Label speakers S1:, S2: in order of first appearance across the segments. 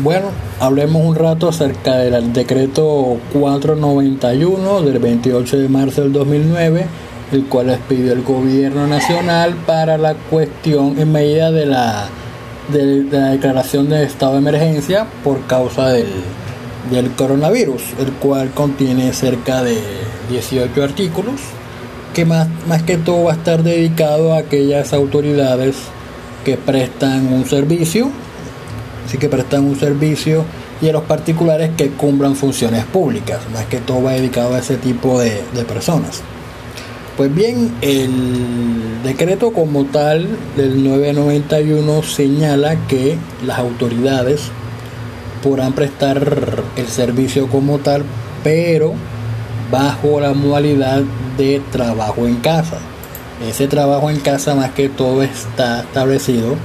S1: Bueno, hablemos un rato acerca del decreto 491 del 28 de marzo del 2009, el cual expidió el gobierno nacional para la cuestión en medida de la, de, la declaración de estado de emergencia por causa del, del coronavirus, el cual contiene cerca de 18 artículos, que más, más que todo va a estar dedicado a aquellas autoridades que prestan un servicio así que prestan un servicio y a los particulares que cumplan funciones públicas, más que todo va dedicado a ese tipo de, personas. Pues bien, el decreto como tal del 991 señala que las autoridades podrán prestar el servicio como tal, pero bajo la modalidad de trabajo en casa. Ese trabajo en casa más que todo está establecido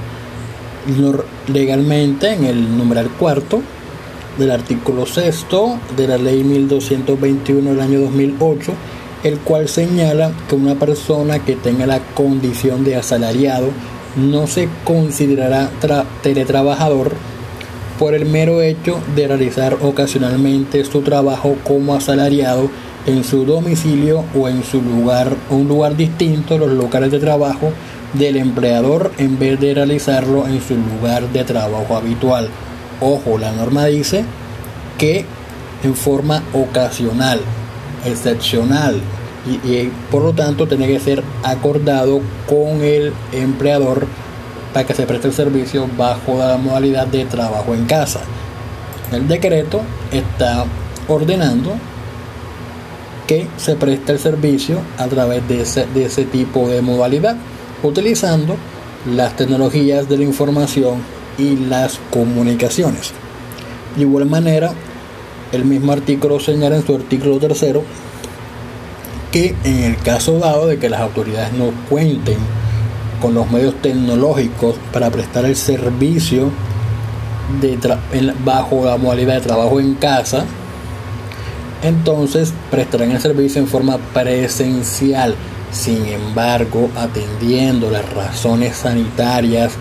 S1: legalmente en el numeral cuarto del artículo sexto de la ley 1221 del año 2008, el cual señala que una persona que tenga la condición de asalariado no se considerará teletrabajador por el mero hecho de realizar ocasionalmente su trabajo como asalariado en su domicilio o en su lugar, un lugar distinto los locales de trabajo del empleador en vez de realizarlo en su lugar de trabajo habitual. Ojo, la norma dice que en forma ocasional, excepcional, y, por lo tanto tiene que ser acordado con el empleador para que se preste el servicio bajo la modalidad de trabajo en casa. El decreto está ordenando que se preste el servicio a través de ese, de ese tipo de modalidad utilizando las tecnologías de la información y las comunicaciones. De igual manera, el mismo artículo señala en su artículo tercero que en el caso dado de que las autoridades no cuenten con los medios tecnológicos para prestar el servicio de bajo la modalidad de trabajo en casa, entonces prestarán el servicio en forma presencial sin embargo, atendiendo las razones sanitarias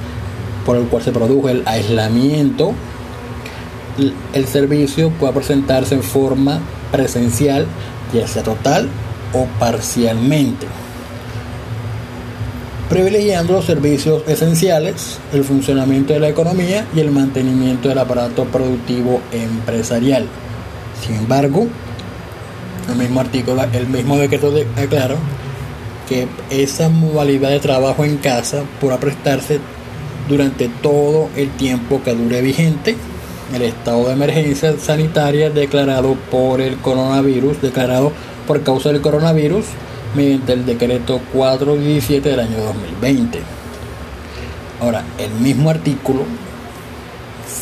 S1: por el cual se produjo el aislamiento, el servicio puede presentarse en forma presencial, ya sea total o parcialmente, privilegiando los servicios esenciales, el funcionamiento de la economía y el mantenimiento del aparato productivo empresarial. Sin embargo, el mismo artículo, el mismo decreto aclara que esa modalidad de trabajo en casa podrá prestarse durante todo el tiempo que dure vigente el estado de emergencia sanitaria declarado por el coronavirus, declarado por causa del coronavirus mediante el decreto 417 del año 2020. Ahora, el mismo artículo,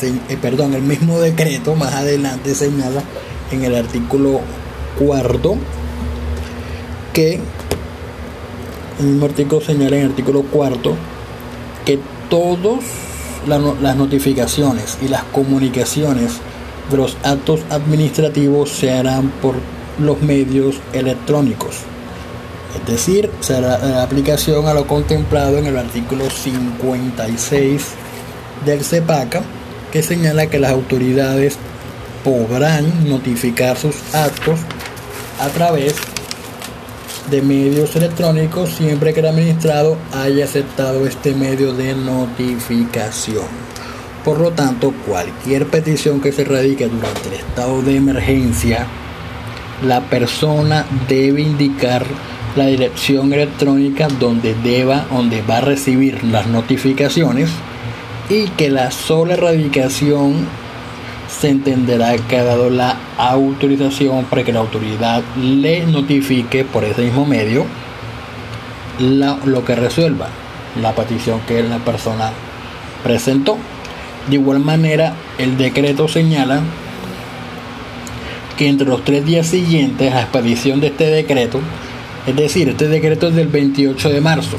S1: eh, perdón, el mismo decreto más adelante señala en el artículo cuarto que el mismo artículo señala en el artículo cuarto que todas las notificaciones y las comunicaciones de los actos administrativos se harán por los medios electrónicos. Es decir, será la aplicación a lo contemplado en el artículo 56 del CEPACA, que señala que las autoridades podrán notificar sus actos a través de medios electrónicos siempre que el administrado haya aceptado este medio de notificación. Por lo tanto, cualquier petición que se radique durante el estado de emergencia, la persona debe indicar la dirección electrónica donde deba, donde va a recibir las notificaciones y que la sola erradicación se entenderá que ha dado la autorización para que la autoridad le notifique por ese mismo medio lo que resuelva la petición que la persona presentó. De igual manera, el decreto señala que entre los tres días siguientes a expedición de este decreto, es decir, este decreto es del 28 de marzo,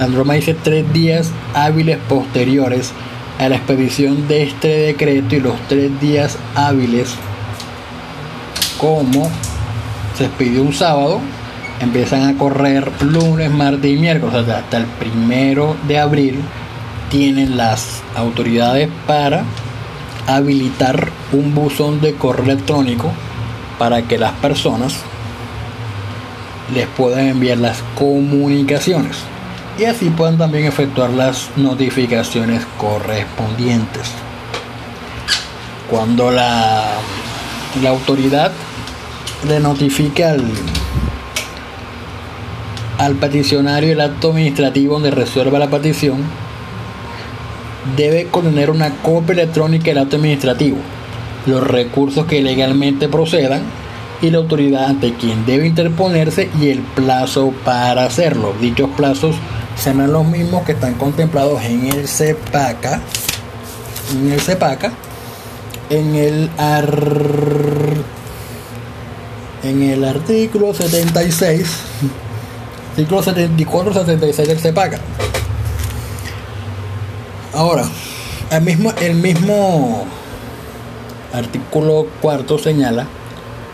S1: la norma dice tres días hábiles posteriores a la expedición de este decreto y los tres días hábiles como se expidió un sábado empiezan a correr lunes, martes y miércoles. Hasta el primero de abril tienen las autoridades para habilitar un buzón de correo electrónico para que las personas les puedan enviar las comunicaciones y así puedan también efectuar las notificaciones correspondientes. Cuando la, la autoridad le notifica al, al peticionario el acto administrativo donde resuelva la petición, debe contener una copia electrónica del acto administrativo, los recursos que legalmente procedan y la autoridad ante quien debe interponerse y el plazo para hacerlo. Dichos plazos serán los mismos que están contemplados en el CEPACA, en el CEPACA, en el en el artículo 76, artículo 74 76 del CEPACA. Ahora, el mismo, el mismo artículo cuarto señala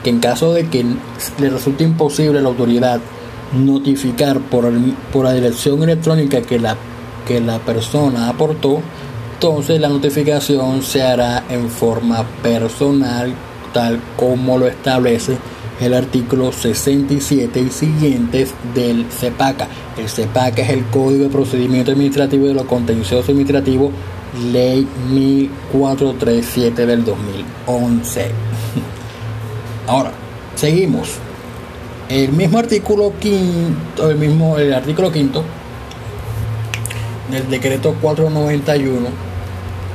S1: que en caso de que le resulte imposible la autoridad notificar por, por la dirección electrónica que la, que la persona aportó, entonces la notificación se hará en forma personal, tal como lo establece el artículo 67 y siguientes del CEPACA. El CEPACA es el Código de Procedimiento Administrativo de los Contenciosos Administrativos, Ley 1437 del 2011. Ahora, seguimos. El mismo artículo quinto, el mismo el artículo quinto del decreto 491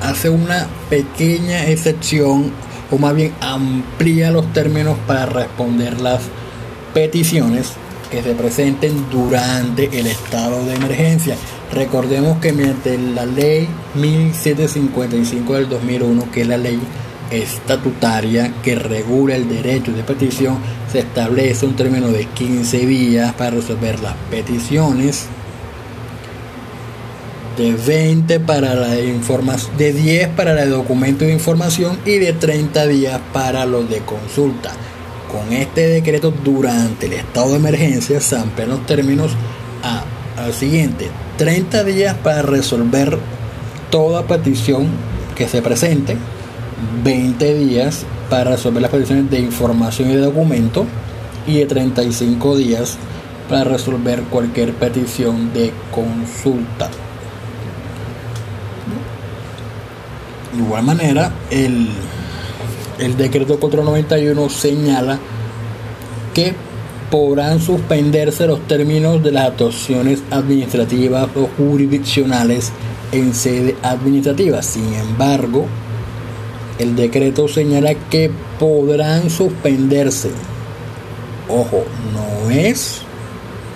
S1: hace una pequeña excepción o más bien amplía los términos para responder las peticiones que se presenten durante el estado de emergencia. Recordemos que mediante la ley 1755 del 2001, que es la ley estatutaria que regula el derecho de petición, se establece un término de 15 días para resolver las peticiones, de 20 para la información, de 10 para el documento de información y de 30 días para los de consulta. Con este decreto durante el estado de emergencia se amplían los términos a, al siguiente, 30 días para resolver toda petición que se presente, 20 días para resolver las peticiones de información y de documento y de 35 días para resolver cualquier petición de consulta. De igual manera, el, el decreto 491 señala que podrán suspenderse los términos de las actuaciones administrativas o jurisdiccionales en sede administrativa. Sin embargo, el decreto señala que podrán suspenderse. Ojo, no es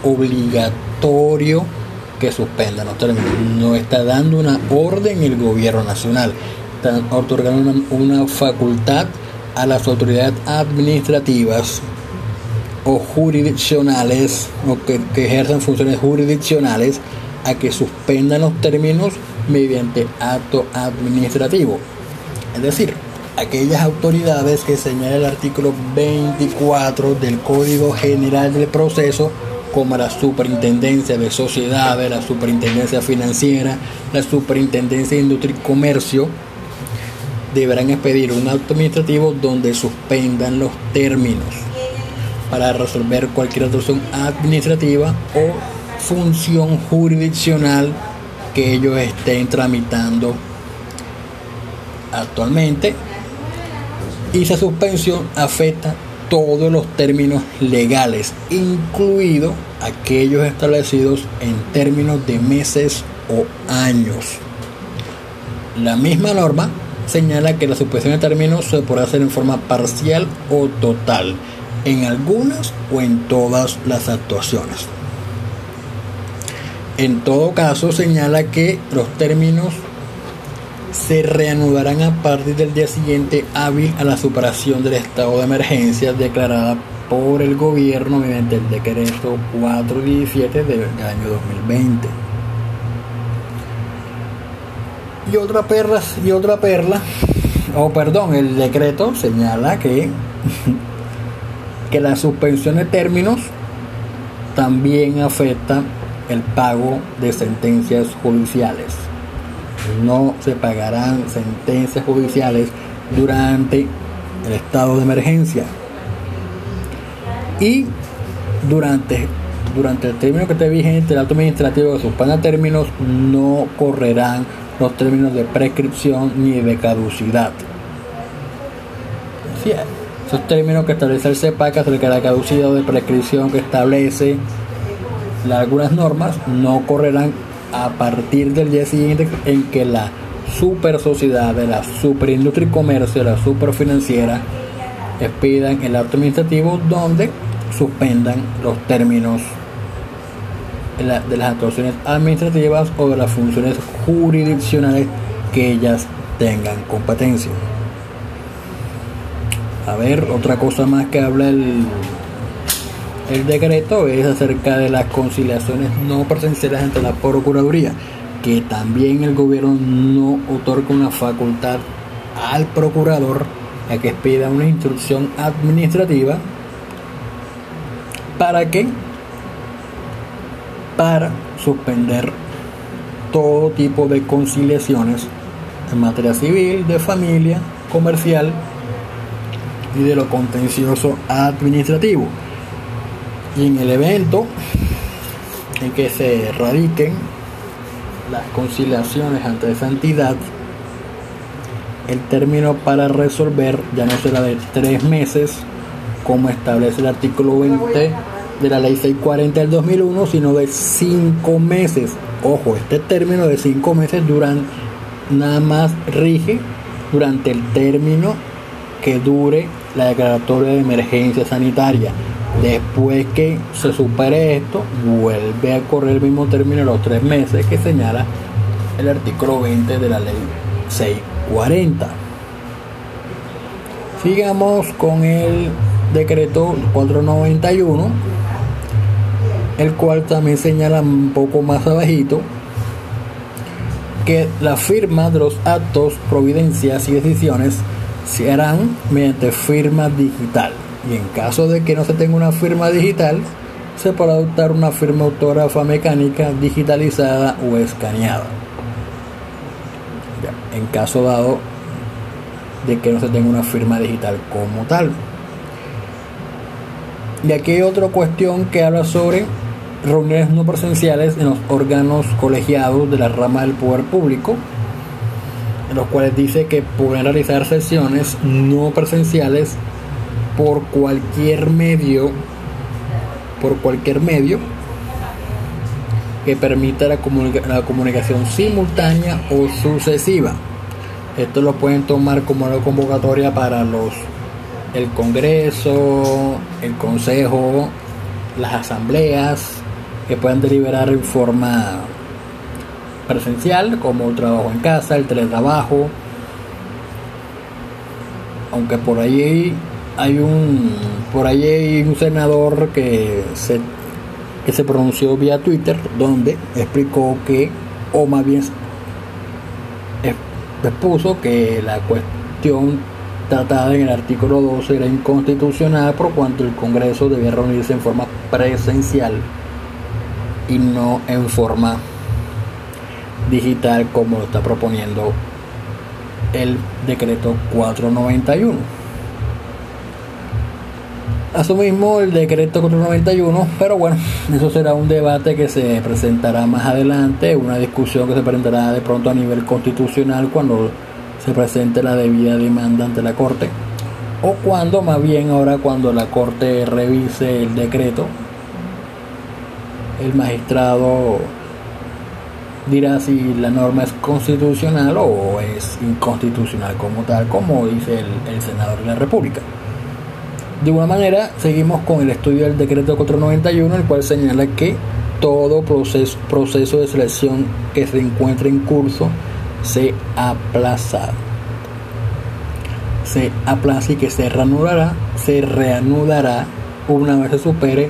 S1: obligatorio que suspendan los términos. No está dando una orden el gobierno nacional. Está otorgando una, facultad a las autoridades administrativas o jurisdiccionales o que, que ejerzan funciones jurisdiccionales a que suspendan los términos mediante acto administrativo. Es decir, aquellas autoridades que señala el artículo 24 del Código General del Proceso, como la Superintendencia de Sociedades, la Superintendencia Financiera, la Superintendencia de Industria y Comercio, deberán expedir un acto administrativo donde suspendan los términos para resolver cualquier actuación administrativa o función jurisdiccional que ellos estén tramitando actualmente y esa suspensión afecta todos los términos legales, incluidos aquellos establecidos en términos de meses o años. La misma norma señala que la suspensión de términos se podrá hacer en forma parcial o total, en algunas o en todas las actuaciones. En todo caso, señala que los términos se reanudarán a partir del día siguiente hábil a la superación del estado de emergencia declarada por el gobierno mediante el decreto 417 del año 2020. Y otra perla, y otra perla, o perdón, el decreto señala que, que la suspensión de términos también afecta el pago de sentencias judiciales. No se pagarán sentencias judiciales durante el estado de emergencia. Y durante, durante el término que esté vigente, el acto administrativo que suspenda términos, no correrán los términos de prescripción ni de caducidad. esos términos que establece el CEPAC acerca de la caducidad de prescripción que establece algunas normas no correrán a partir del día siguiente en que la super sociedad de la superindustria y comercio, de la superfinanciera, expidan el acto administrativo donde suspendan los términos de las actuaciones administrativas o de las funciones jurisdiccionales que ellas tengan competencia. A ver, otra cosa más que habla el, el decreto es acerca de las conciliaciones no presenciales ante la Procuraduría, que también el gobierno no otorga una facultad al procurador a que expida una instrucción administrativa para que para suspender todo tipo de conciliaciones en materia civil, de familia, comercial y de lo contencioso administrativo. Y en el evento en que se radiquen las conciliaciones ante esa entidad, el término para resolver ya no será de tres meses, como establece el artículo 20 de la ley 640 del 2001, sino de cinco meses. Ojo, este término de cinco meses duran, nada más rige durante el término que dure la declaratoria de emergencia sanitaria. Después que se supere esto, vuelve a correr el mismo término los tres meses que señala el artículo 20 de la ley 640. Sigamos con el decreto 491, el cual también señala un poco más abajito que la firma de los actos, providencias y decisiones se harán mediante firma digital. Y en caso de que no se tenga una firma digital, se podrá adoptar una firma autógrafa mecánica digitalizada o escaneada. en caso dado de que no se tenga una firma digital como tal. Y aquí hay otra cuestión que habla sobre reuniones no presenciales en los órganos colegiados de la rama del poder público, en los cuales dice que pueden realizar sesiones no presenciales por cualquier medio, por cualquier medio que permita la, la comunicación simultánea o sucesiva. Esto lo pueden tomar como una convocatoria para los el Congreso, el Consejo, las asambleas que puedan deliberar en forma presencial, como el trabajo en casa, el teletrabajo. Aunque por ahí hay un por ahí hay un senador que se que se pronunció vía Twitter donde explicó que o más bien expuso que la cuestión tratada en el artículo 12 era inconstitucional por cuanto el Congreso debía reunirse en forma presencial y no en forma digital como lo está proponiendo el decreto 491. Asimismo, el decreto 491, pero bueno, eso será un debate que se presentará más adelante, una discusión que se presentará de pronto a nivel constitucional cuando se presente la debida demanda ante la Corte, o cuando, más bien ahora, cuando la Corte revise el decreto, el magistrado dirá si la norma es constitucional o es inconstitucional como tal, como dice el, el senador de la República. De alguna manera, seguimos con el estudio del decreto 491, el cual señala que todo proceso, proceso de selección que se encuentre en curso se aplaza. Se aplaza y que se reanudará, se reanudará una vez se supere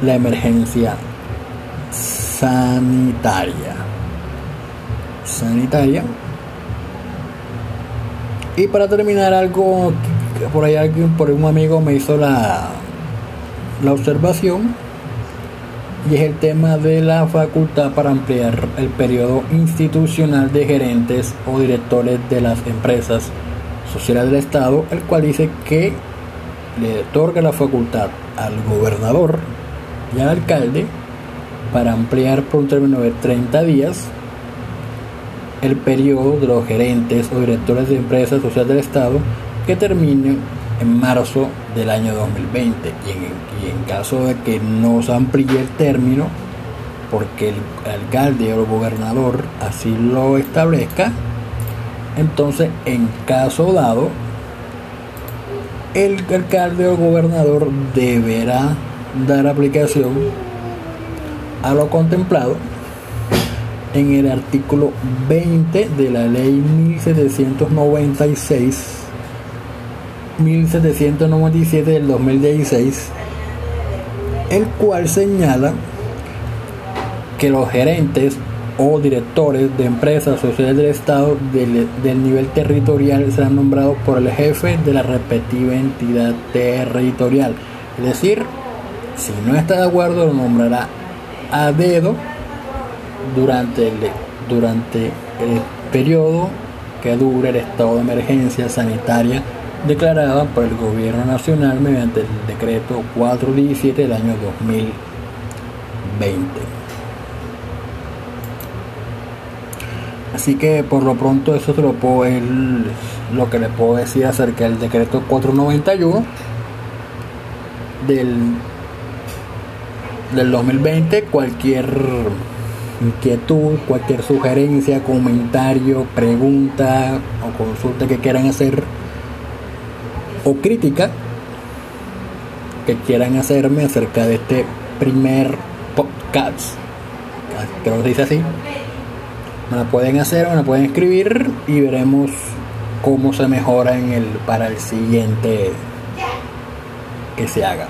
S1: la emergencia sanitaria. Sanitaria. Y para terminar algo por ahí alguien, por un amigo me hizo la, la observación y es el tema de la facultad para ampliar el periodo institucional de gerentes o directores de las empresas sociales del Estado, el cual dice que le otorga la facultad al gobernador y al alcalde para ampliar por un término de 30 días el periodo de los gerentes o directores de empresas sociales del Estado que termine en marzo del año 2020 y en, en caso de que no se amplíe el término porque el alcalde o el gobernador así lo establezca entonces en caso dado el alcalde o el gobernador deberá dar aplicación a lo contemplado en el artículo 20 de la ley 1796 1797 del 2016 el cual señala que los gerentes o directores de empresas sociales del Estado del, nivel territorial serán nombrados por el jefe de la respectiva entidad territorial. Es decir, si no está de acuerdo, lo nombrará a dedo durante el, durante el periodo que dure el estado de emergencia sanitaria declarada por el gobierno nacional mediante el decreto 417 del año 2020. Así que por lo pronto eso es lo, puedo, lo que le puedo decir acerca del decreto 491 del, del 2020. Cualquier inquietud, cualquier sugerencia, comentario, pregunta o consulta que quieran hacer o crítica que quieran hacerme acerca de este primer podcast, creo que se dice así, me la pueden hacer, me la pueden escribir y veremos cómo se mejora en el para el siguiente que se haga.